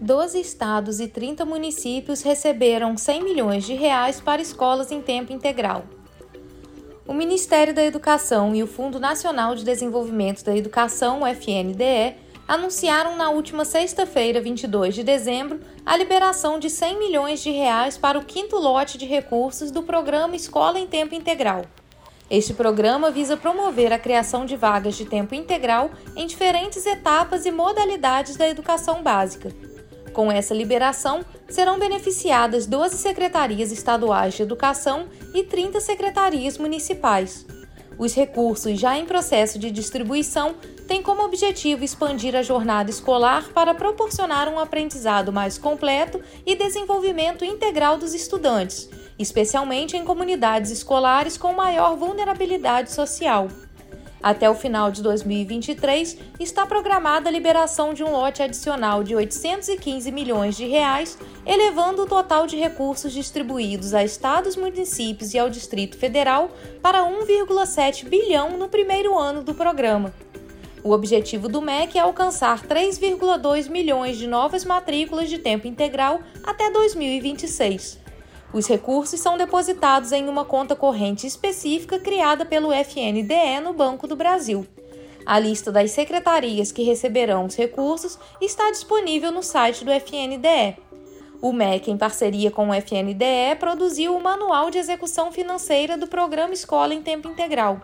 12 estados e 30 municípios receberam 100 milhões de reais para escolas em tempo integral. O Ministério da Educação e o Fundo Nacional de Desenvolvimento da Educação, FNDE, anunciaram na última sexta-feira, 22 de dezembro, a liberação de 100 milhões de reais para o quinto lote de recursos do programa Escola em Tempo Integral. Este programa visa promover a criação de vagas de tempo integral em diferentes etapas e modalidades da educação básica. Com essa liberação, serão beneficiadas 12 secretarias estaduais de educação e 30 secretarias municipais. Os recursos já em processo de distribuição têm como objetivo expandir a jornada escolar para proporcionar um aprendizado mais completo e desenvolvimento integral dos estudantes, especialmente em comunidades escolares com maior vulnerabilidade social. Até o final de 2023, está programada a liberação de um lote adicional de 815 milhões de reais, elevando o total de recursos distribuídos a estados, municípios e ao Distrito Federal para 1,7 bilhão no primeiro ano do programa. O objetivo do MEC é alcançar 3,2 milhões de novas matrículas de tempo integral até 2026. Os recursos são depositados em uma conta corrente específica criada pelo FNDE no Banco do Brasil. A lista das secretarias que receberão os recursos está disponível no site do FNDE. O MEC, em parceria com o FNDE, produziu o Manual de Execução Financeira do Programa Escola em Tempo Integral.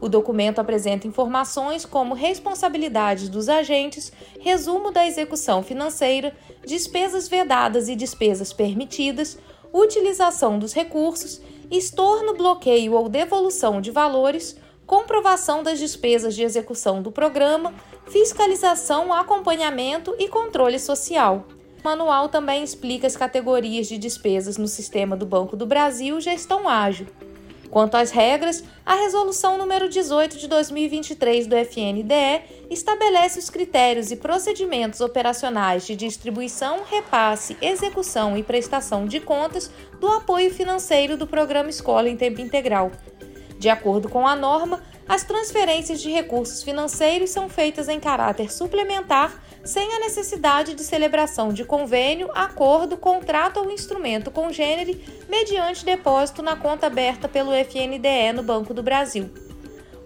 O documento apresenta informações como responsabilidades dos agentes, resumo da execução financeira, despesas vedadas e despesas permitidas, utilização dos recursos, estorno, bloqueio ou devolução de valores, comprovação das despesas de execução do programa, fiscalização, acompanhamento e controle social. O manual também explica as categorias de despesas no sistema do Banco do Brasil Gestão Ágil. Quanto às regras, a Resolução número 18 de 2023 do FNDE estabelece os critérios e procedimentos operacionais de distribuição, repasse, execução e prestação de contas do apoio financeiro do Programa Escola em Tempo Integral. De acordo com a norma, as transferências de recursos financeiros são feitas em caráter suplementar, sem a necessidade de celebração de convênio, acordo, contrato ou instrumento congênere, mediante depósito na conta aberta pelo FNDE no Banco do Brasil.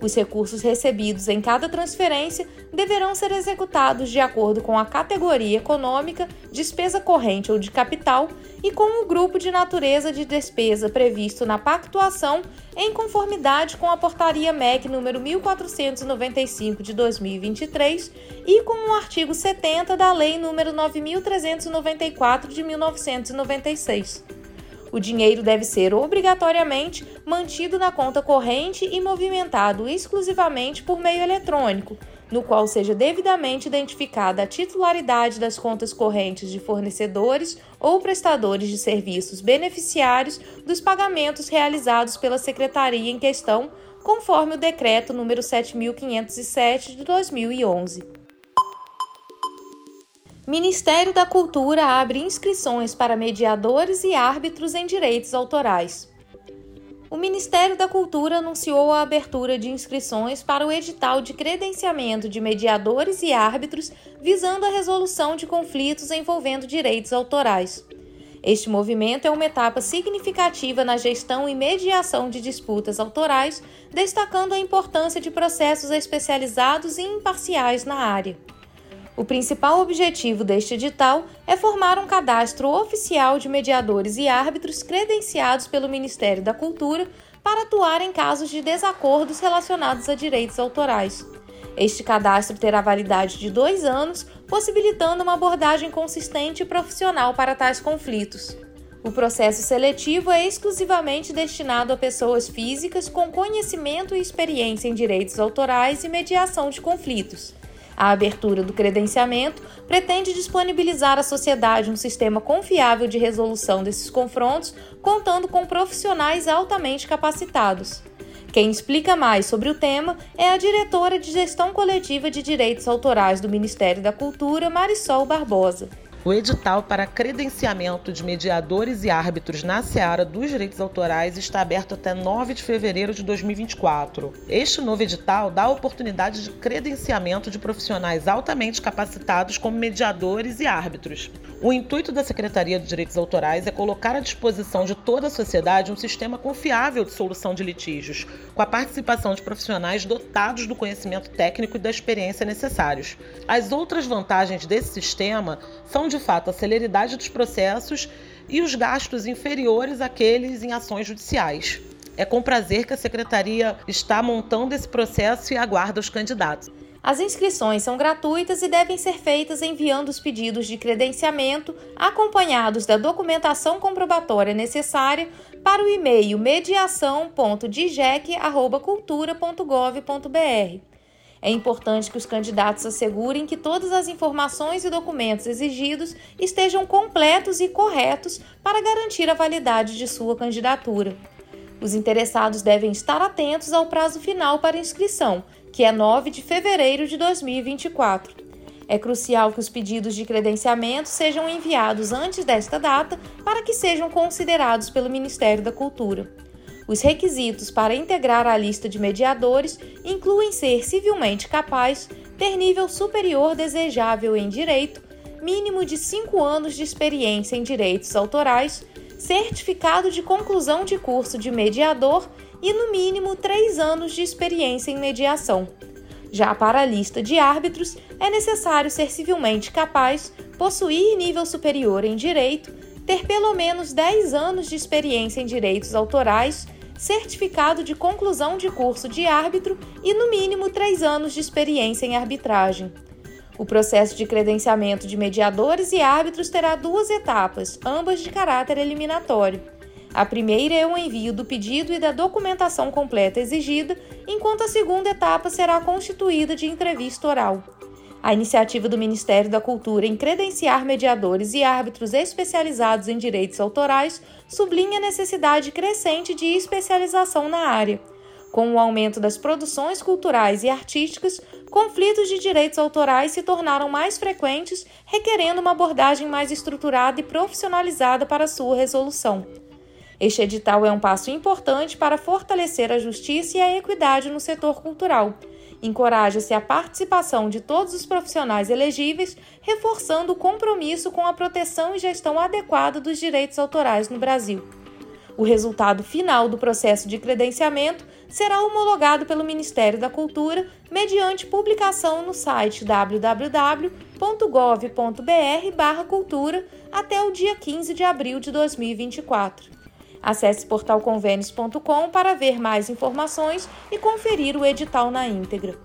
Os recursos recebidos em cada transferência deverão ser executados de acordo com a categoria econômica, despesa corrente ou de capital e com o grupo de natureza de despesa previsto na pactuação, em conformidade com a Portaria MEC número 1495 de 2023 e com o artigo 70 da Lei número 9394 de 1996. O dinheiro deve ser obrigatoriamente mantido na conta corrente e movimentado exclusivamente por meio eletrônico, no qual seja devidamente identificada a titularidade das contas correntes de fornecedores ou prestadores de serviços beneficiários dos pagamentos realizados pela secretaria em questão, conforme o decreto número 7507 de 2011. Ministério da Cultura abre inscrições para mediadores e árbitros em direitos autorais. O Ministério da Cultura anunciou a abertura de inscrições para o edital de credenciamento de mediadores e árbitros visando a resolução de conflitos envolvendo direitos autorais. Este movimento é uma etapa significativa na gestão e mediação de disputas autorais, destacando a importância de processos especializados e imparciais na área. O principal objetivo deste edital é formar um cadastro oficial de mediadores e árbitros credenciados pelo Ministério da Cultura para atuar em casos de desacordos relacionados a direitos autorais. Este cadastro terá validade de dois anos, possibilitando uma abordagem consistente e profissional para tais conflitos. O processo seletivo é exclusivamente destinado a pessoas físicas com conhecimento e experiência em direitos autorais e mediação de conflitos. A abertura do credenciamento pretende disponibilizar à sociedade um sistema confiável de resolução desses confrontos, contando com profissionais altamente capacitados. Quem explica mais sobre o tema é a diretora de Gestão Coletiva de Direitos Autorais do Ministério da Cultura, Marisol Barbosa. O edital para credenciamento de mediadores e árbitros na seara dos direitos autorais está aberto até 9 de fevereiro de 2024. Este novo edital dá a oportunidade de credenciamento de profissionais altamente capacitados como mediadores e árbitros. O intuito da Secretaria de Direitos Autorais é colocar à disposição de toda a sociedade um sistema confiável de solução de litígios, com a participação de profissionais dotados do conhecimento técnico e da experiência necessários. As outras vantagens desse sistema são de fato a celeridade dos processos e os gastos inferiores àqueles em ações judiciais. É com prazer que a Secretaria está montando esse processo e aguarda os candidatos. As inscrições são gratuitas e devem ser feitas enviando os pedidos de credenciamento, acompanhados da documentação comprobatória necessária, para o e-mail mediação.digec.cultura.gov.br. É importante que os candidatos assegurem que todas as informações e documentos exigidos estejam completos e corretos para garantir a validade de sua candidatura. Os interessados devem estar atentos ao prazo final para inscrição, que é 9 de fevereiro de 2024. É crucial que os pedidos de credenciamento sejam enviados antes desta data para que sejam considerados pelo Ministério da Cultura. Os requisitos para integrar a lista de mediadores incluem ser civilmente capaz, ter nível superior desejável em direito, mínimo de 5 anos de experiência em direitos autorais, certificado de conclusão de curso de mediador e, no mínimo, 3 anos de experiência em mediação. Já para a lista de árbitros, é necessário ser civilmente capaz, possuir nível superior em direito, ter pelo menos 10 anos de experiência em direitos autorais certificado de conclusão de curso de árbitro e, no mínimo, três anos de experiência em arbitragem. O processo de credenciamento de mediadores e árbitros terá duas etapas, ambas de caráter eliminatório. A primeira é o envio do pedido e da documentação completa exigida, enquanto a segunda etapa será constituída de entrevista oral. A iniciativa do Ministério da Cultura em credenciar mediadores e árbitros especializados em direitos autorais sublinha a necessidade crescente de especialização na área. Com o aumento das produções culturais e artísticas, conflitos de direitos autorais se tornaram mais frequentes, requerendo uma abordagem mais estruturada e profissionalizada para sua resolução. Este edital é um passo importante para fortalecer a justiça e a equidade no setor cultural Encoraja-se a participação de todos os profissionais elegíveis, reforçando o compromisso com a proteção e gestão adequada dos direitos autorais no Brasil. O resultado final do processo de credenciamento será homologado pelo Ministério da Cultura mediante publicação no site www.gov.br/cultura até o dia 15 de abril de 2024. Acesse portalconvênios.com para ver mais informações e conferir o edital na íntegra.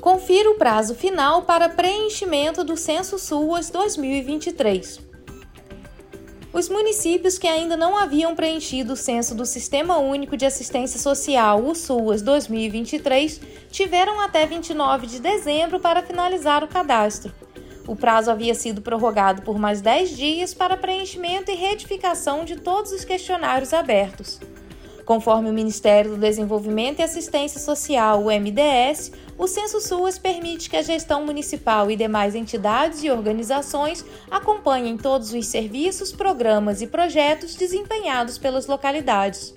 Confira o prazo final para preenchimento do Censo SUAS 2023. Os municípios que ainda não haviam preenchido o censo do Sistema Único de Assistência Social, o SUAS 2023, tiveram até 29 de dezembro para finalizar o cadastro. O prazo havia sido prorrogado por mais 10 dias para preenchimento e retificação de todos os questionários abertos. Conforme o Ministério do Desenvolvimento e Assistência Social, o MDS, o Censo SUAS permite que a gestão municipal e demais entidades e organizações acompanhem todos os serviços, programas e projetos desempenhados pelas localidades.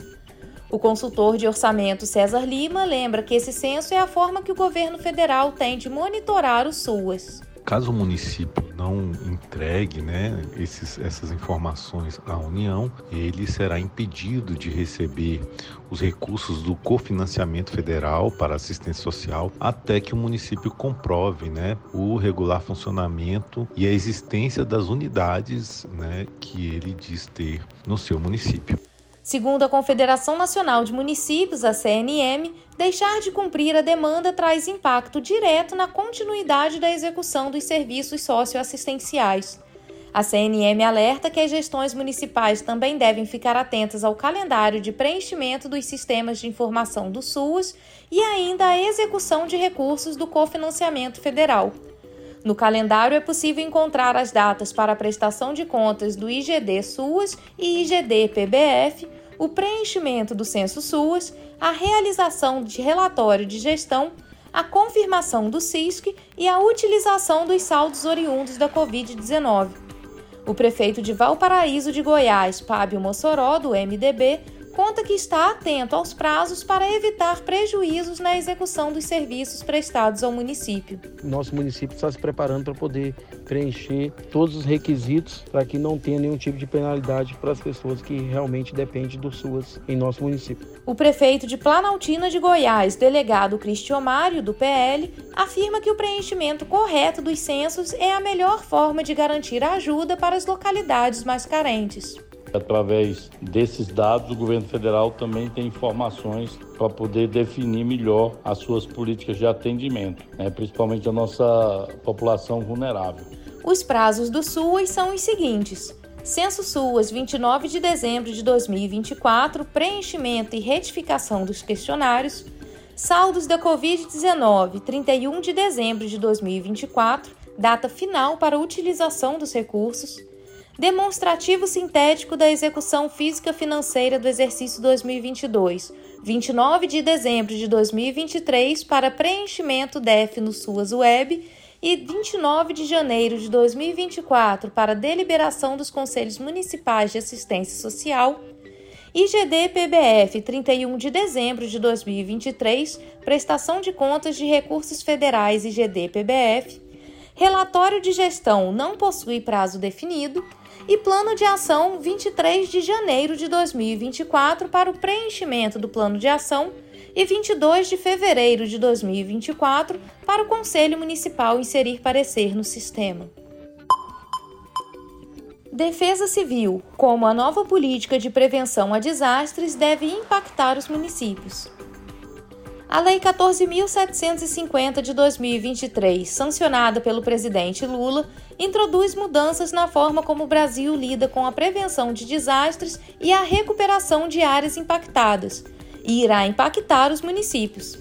O consultor de orçamento César Lima lembra que esse censo é a forma que o governo federal tem de monitorar o SUAS. Caso o município não entregue né, esses, essas informações à União, ele será impedido de receber os recursos do cofinanciamento federal para assistência social até que o município comprove né, o regular funcionamento e a existência das unidades né, que ele diz ter no seu município. Segundo a Confederação Nacional de Municípios, a CNM, deixar de cumprir a demanda traz impacto direto na continuidade da execução dos serviços socioassistenciais. A CNM alerta que as gestões municipais também devem ficar atentas ao calendário de preenchimento dos sistemas de informação do SUAS e ainda à execução de recursos do cofinanciamento federal. No calendário é possível encontrar as datas para a prestação de contas do IGD SUAS e IGD PBF, o preenchimento do censo SUAS, a realização de relatório de gestão, a confirmação do CISC e a utilização dos saldos oriundos da Covid-19. O prefeito de Valparaíso de Goiás, Fábio Mossoró, do MDB, conta que está atento aos prazos para evitar prejuízos na execução dos serviços prestados ao município. Nosso município está se preparando para poder preencher todos os requisitos para que não tenha nenhum tipo de penalidade para as pessoas que realmente dependem do SUAS em nosso município. O prefeito de Planaltina de Goiás, delegado Cristian Mário, do PL, afirma que o preenchimento correto dos censos é a melhor forma de garantir ajuda para as localidades mais carentes. Através desses dados, o governo federal também tem informações para poder definir melhor as suas políticas de atendimento, né, principalmente a nossa população vulnerável. Os prazos do SUAS são os seguintes: Censo SUAS, 29 de dezembro de 2024, preenchimento e retificação dos questionários. Saldos da Covid-19, 31 de dezembro de 2024, data final para utilização dos recursos demonstrativo sintético da execução física financeira do exercício 2022, 29 de dezembro de 2023 para preenchimento DEF no SUAS Web e 29 de janeiro de 2024 para deliberação dos Conselhos Municipais de Assistência Social, IGD PBF 31 de dezembro de 2023, prestação de contas de recursos federais IGD PBF, relatório de gestão não possui prazo definido, e Plano de Ação 23 de janeiro de 2024 para o preenchimento do Plano de Ação e 22 de fevereiro de 2024 para o Conselho Municipal inserir parecer no sistema. Defesa Civil, como a nova política de prevenção a desastres deve impactar os municípios. A Lei 14.750 de 2023, sancionada pelo presidente Lula, introduz mudanças na forma como o Brasil lida com a prevenção de desastres e a recuperação de áreas impactadas, e irá impactar os municípios.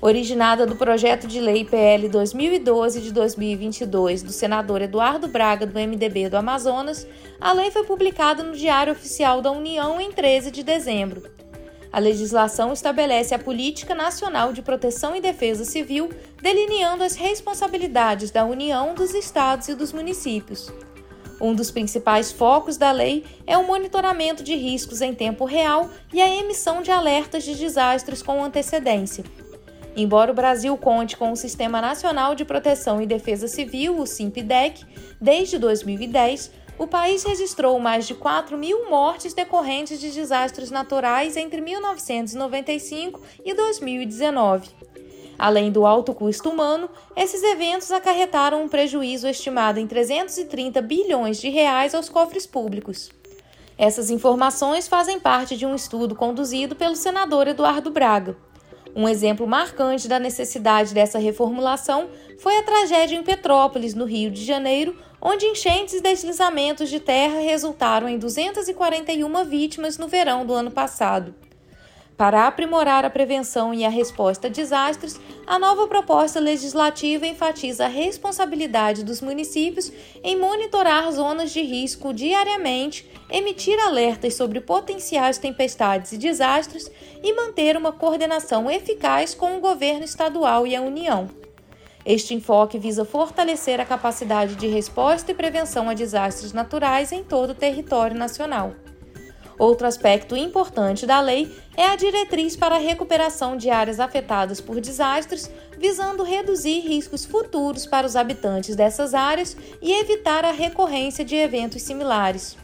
Originada do projeto de lei PL 2012 de 2022 do senador Eduardo Braga, do MDB do Amazonas, a lei foi publicada no Diário Oficial da União em 13 de dezembro. A legislação estabelece a Política Nacional de Proteção e Defesa Civil, delineando as responsabilidades da União, dos estados e dos municípios. Um dos principais focos da lei é o monitoramento de riscos em tempo real e a emissão de alertas de desastres com antecedência. Embora o Brasil conte com o Sistema Nacional de Proteção e Defesa Civil, o SIMPDEC, desde 2010, o país registrou mais de 4 mil mortes decorrentes de desastres naturais entre 1995 e 2019. Além do alto custo humano, esses eventos acarretaram um prejuízo estimado em 330 bilhões de reais aos cofres públicos. Essas informações fazem parte de um estudo conduzido pelo senador Eduardo Braga. Um exemplo marcante da necessidade dessa reformulação foi a tragédia em Petrópolis, no Rio de Janeiro, onde enchentes e deslizamentos de terra resultaram em 241 vítimas no verão do ano passado. Para aprimorar a prevenção e a resposta a desastres, a nova proposta legislativa enfatiza a responsabilidade dos municípios em monitorar zonas de risco diariamente, emitir alertas sobre potenciais tempestades e desastres e manter uma coordenação eficaz com o governo estadual e a União. Este enfoque visa fortalecer a capacidade de resposta e prevenção a desastres naturais em todo o território nacional. Outro aspecto importante da lei é a diretriz para a recuperação de áreas afetadas por desastres, visando reduzir riscos futuros para os habitantes dessas áreas e evitar a recorrência de eventos similares.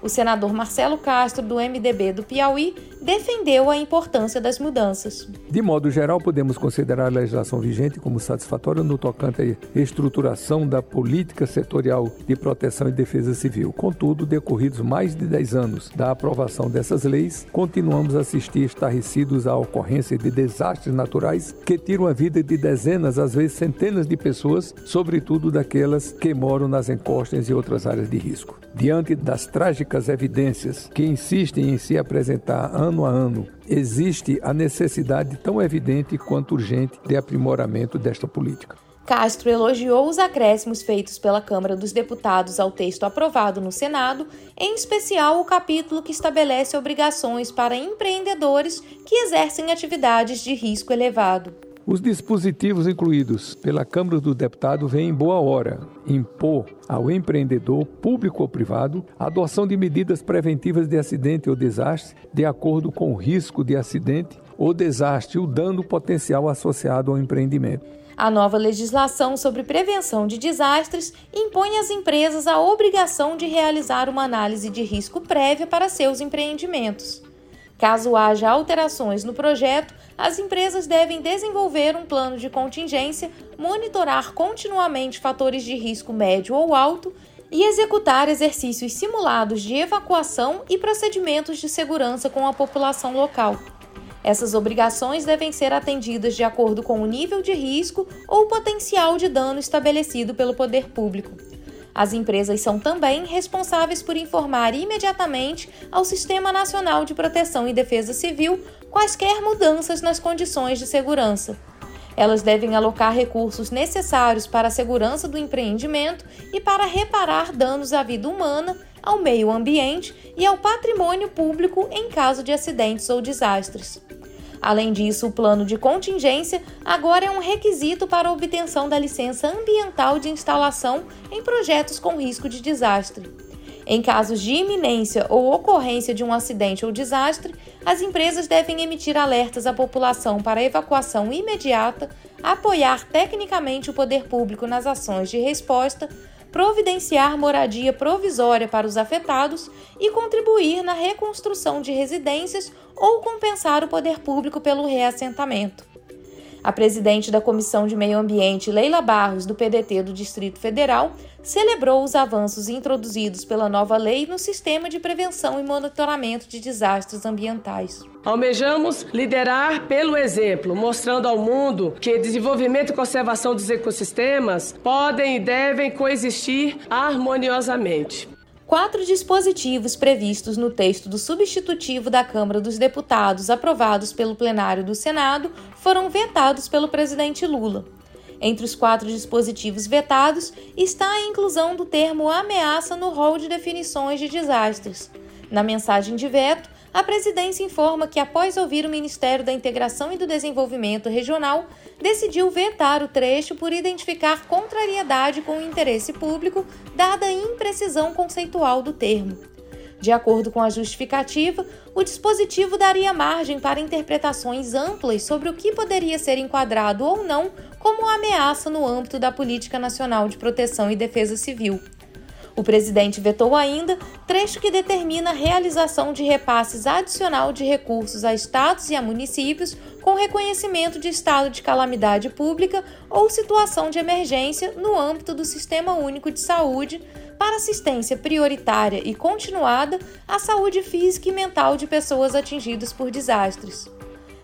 O senador Marcelo Castro, do MDB do Piauí, defendeu a importância das mudanças. De modo geral, podemos considerar a legislação vigente como satisfatória no tocante à estruturação da política setorial de proteção e defesa civil. Contudo, decorridos mais de 10 anos da aprovação dessas leis, continuamos a assistir estarrecidos à ocorrência de desastres naturais que tiram a vida de dezenas, às vezes centenas de pessoas, sobretudo daquelas que moram nas encostas e outras áreas de risco. Diante das trágicas evidências que insistem em se apresentar ano a ano, existe a necessidade tão evidente quanto urgente de aprimoramento desta política. Castro elogiou os acréscimos feitos pela Câmara dos Deputados ao texto aprovado no Senado, em especial o capítulo que estabelece obrigações para empreendedores que exercem atividades de risco elevado. Os dispositivos incluídos pela Câmara dos Deputados vêm em boa hora impor ao empreendedor, público ou privado, a adoção de medidas preventivas de acidente ou desastre de acordo com o risco de acidente ou desastre o dano potencial associado ao empreendimento. A nova legislação sobre prevenção de desastres impõe às empresas a obrigação de realizar uma análise de risco prévia para seus empreendimentos. Caso haja alterações no projeto, as empresas devem desenvolver um plano de contingência, monitorar continuamente fatores de risco médio ou alto e executar exercícios simulados de evacuação e procedimentos de segurança com a população local. Essas obrigações devem ser atendidas de acordo com o nível de risco ou potencial de dano estabelecido pelo poder público. As empresas são também responsáveis por informar imediatamente ao Sistema Nacional de Proteção e Defesa Civil quaisquer mudanças nas condições de segurança. Elas devem alocar recursos necessários para a segurança do empreendimento e para reparar danos à vida humana, ao meio ambiente e ao patrimônio público em caso de acidentes ou desastres. Além disso, o plano de contingência agora é um requisito para a obtenção da licença ambiental de instalação em projetos com risco de desastre. Em casos de iminência ou ocorrência de um acidente ou desastre, as empresas devem emitir alertas à população para evacuação imediata, apoiar tecnicamente o poder público nas ações de resposta, providenciar moradia provisória para os afetados e contribuir na reconstrução de residências ou compensar o poder público pelo reassentamento. A presidente da Comissão de Meio Ambiente, Leila Barros, do PDT do Distrito Federal, celebrou os avanços introduzidos pela nova lei no sistema de prevenção e monitoramento de desastres ambientais. Almejamos liderar pelo exemplo, mostrando ao mundo que desenvolvimento e conservação dos ecossistemas podem e devem coexistir harmoniosamente. Quatro dispositivos previstos no texto do substitutivo da Câmara dos Deputados, aprovados pelo plenário do Senado, foram vetados pelo presidente Lula. Entre os quatro dispositivos vetados está a inclusão do termo ameaça no rol de definições de desastres. Na mensagem de veto, a presidência informa que, após ouvir o Ministério da Integração e do Desenvolvimento Regional, decidiu vetar o trecho por identificar contrariedade com o interesse público, dada a imprecisão conceitual do termo. De acordo com a justificativa, o dispositivo daria margem para interpretações amplas sobre o que poderia ser enquadrado ou não como ameaça no âmbito da Política Nacional de Proteção e Defesa Civil. O presidente vetou ainda trecho que determina a realização de repasses adicional de recursos a estados e a municípios com reconhecimento de estado de calamidade pública ou situação de emergência no âmbito do Sistema Único de Saúde para assistência prioritária e continuada à saúde física e mental de pessoas atingidas por desastres.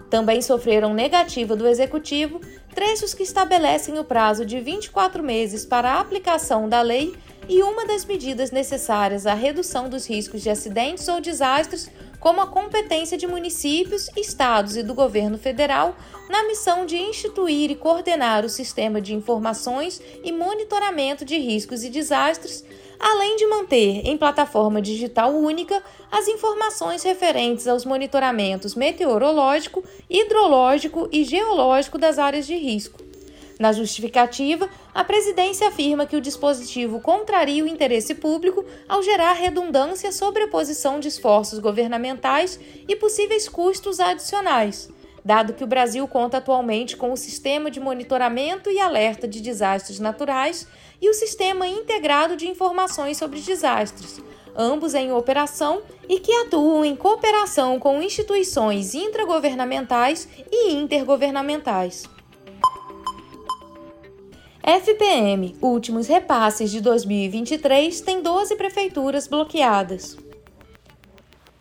Também sofreram negativa do Executivo trechos que estabelecem o prazo de 24 meses para a aplicação da lei e uma das medidas necessárias à redução dos riscos de acidentes ou desastres, como a competência de municípios, estados e do governo federal na missão de instituir e coordenar o sistema de informações e monitoramento de riscos e desastres, além de manter em plataforma digital única as informações referentes aos monitoramentos meteorológico, hidrológico e geológico das áreas de risco na justificativa, a presidência afirma que o dispositivo contraria o interesse público ao gerar redundância, sobreposição de esforços governamentais e possíveis custos adicionais, dado que o Brasil conta atualmente com o Sistema de Monitoramento e Alerta de Desastres Naturais e o Sistema Integrado de Informações sobre Desastres, ambos em operação e que atuam em cooperação com instituições intragovernamentais e intergovernamentais. FPM, últimos repasses de 2023, tem 12 prefeituras bloqueadas.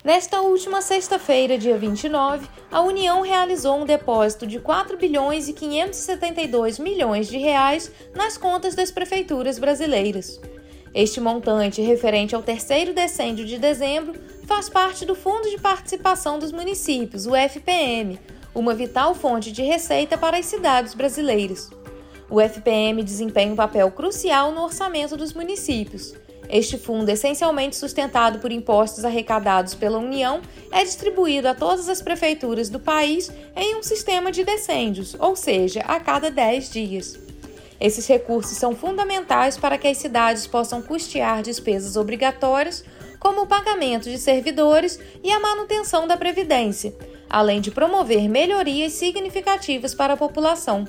Nesta última sexta-feira, dia 29, a União realizou um depósito de 4 bilhões e 572 milhões de reais nas contas das prefeituras brasileiras. Este montante, referente ao terceiro decêndio de dezembro, faz parte do Fundo de Participação dos Municípios, o FPM, uma vital fonte de receita para as cidades brasileiras. O FPM desempenha um papel crucial no orçamento dos municípios. Este fundo, essencialmente sustentado por impostos arrecadados pela União, é distribuído a todas as prefeituras do país em um sistema de decêndios, ou seja, a cada 10 dias. Esses recursos são fundamentais para que as cidades possam custear despesas obrigatórias, como o pagamento de servidores e a manutenção da Previdência, além de promover melhorias significativas para a população.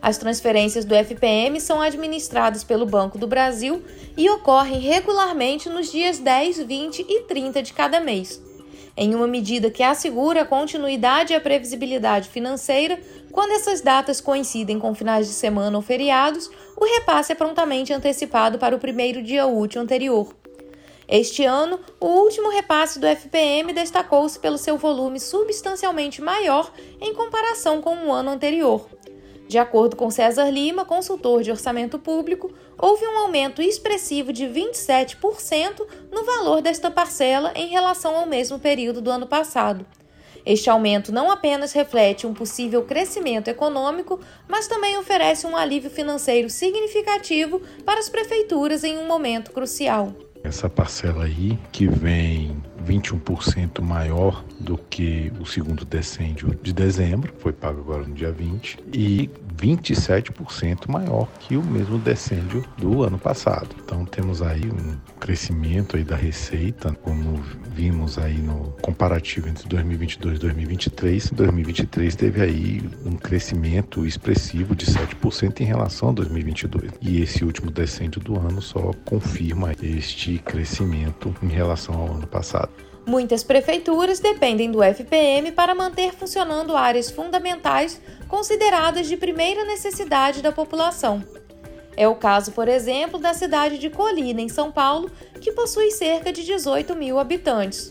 As transferências do FPM são administradas pelo Banco do Brasil e ocorrem regularmente nos dias 10, 20 e 30 de cada mês. Em uma medida que assegura a continuidade e a previsibilidade financeira, quando essas datas coincidem com finais de semana ou feriados, o repasse é prontamente antecipado para o primeiro dia útil anterior. Este ano, o último repasse do FPM destacou-se pelo seu volume substancialmente maior em comparação com o ano anterior. De acordo com César Lima, consultor de orçamento público, houve um aumento expressivo de 27% no valor desta parcela em relação ao mesmo período do ano passado. Este aumento não apenas reflete um possível crescimento econômico, mas também oferece um alívio financeiro significativo para as prefeituras em um momento crucial. Essa parcela aí, que vem 21% maior do que o segundo decêndio de dezembro, foi pago agora no dia 20, e 27% maior que o mesmo decêndio do ano passado. Então temos aí um crescimento aí da receita, como vimos aí no comparativo entre 2022 e 2023. 2023 teve aí um crescimento expressivo de 7% em relação a 2022. E esse último decêndio do ano só confirma este crescimento em relação ao ano passado. Muitas prefeituras dependem do FPM para manter funcionando áreas fundamentais consideradas de primeira necessidade da população. É o caso, por exemplo, da cidade de Colina, em São Paulo, que possui cerca de 18 mil habitantes.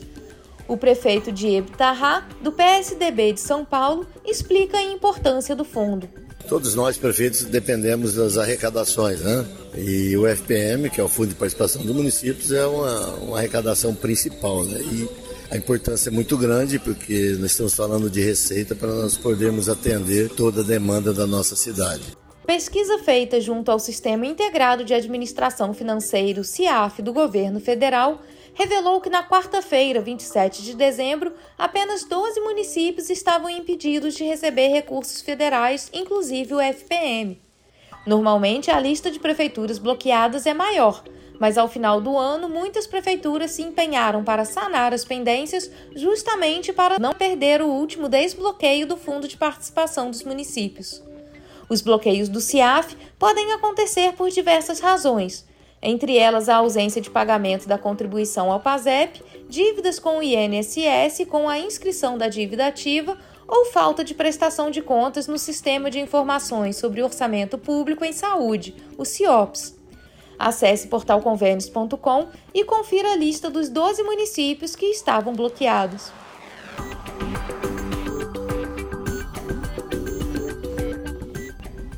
O prefeito Diego Tarrá, do PSDB de São Paulo, explica a importância do fundo. Todos nós, prefeitos, dependemos das arrecadações, né? E o FPM, que é o Fundo de Participação dos Municípios, é uma, uma arrecadação principal, né? E a importância é muito grande porque nós estamos falando de receita para nós podermos atender toda a demanda da nossa cidade. Pesquisa feita junto ao Sistema Integrado de Administração Financeiro, CIAF, do governo federal, revelou que na quarta-feira, 27 de dezembro, apenas 12 municípios estavam impedidos de receber recursos federais, inclusive o FPM. Normalmente, a lista de prefeituras bloqueadas é maior, mas ao final do ano, muitas prefeituras se empenharam para sanar as pendências justamente para não perder o último desbloqueio do Fundo de Participação dos Municípios. Os bloqueios do CIAF podem acontecer por diversas razões, entre elas a ausência de pagamento da contribuição ao PASEP, dívidas com o INSS com a inscrição da dívida ativa ou falta de prestação de contas no Sistema de Informações sobre Orçamento Público em Saúde, o CIOPS. Acesse portalconvênios.com e confira a lista dos 12 municípios que estavam bloqueados.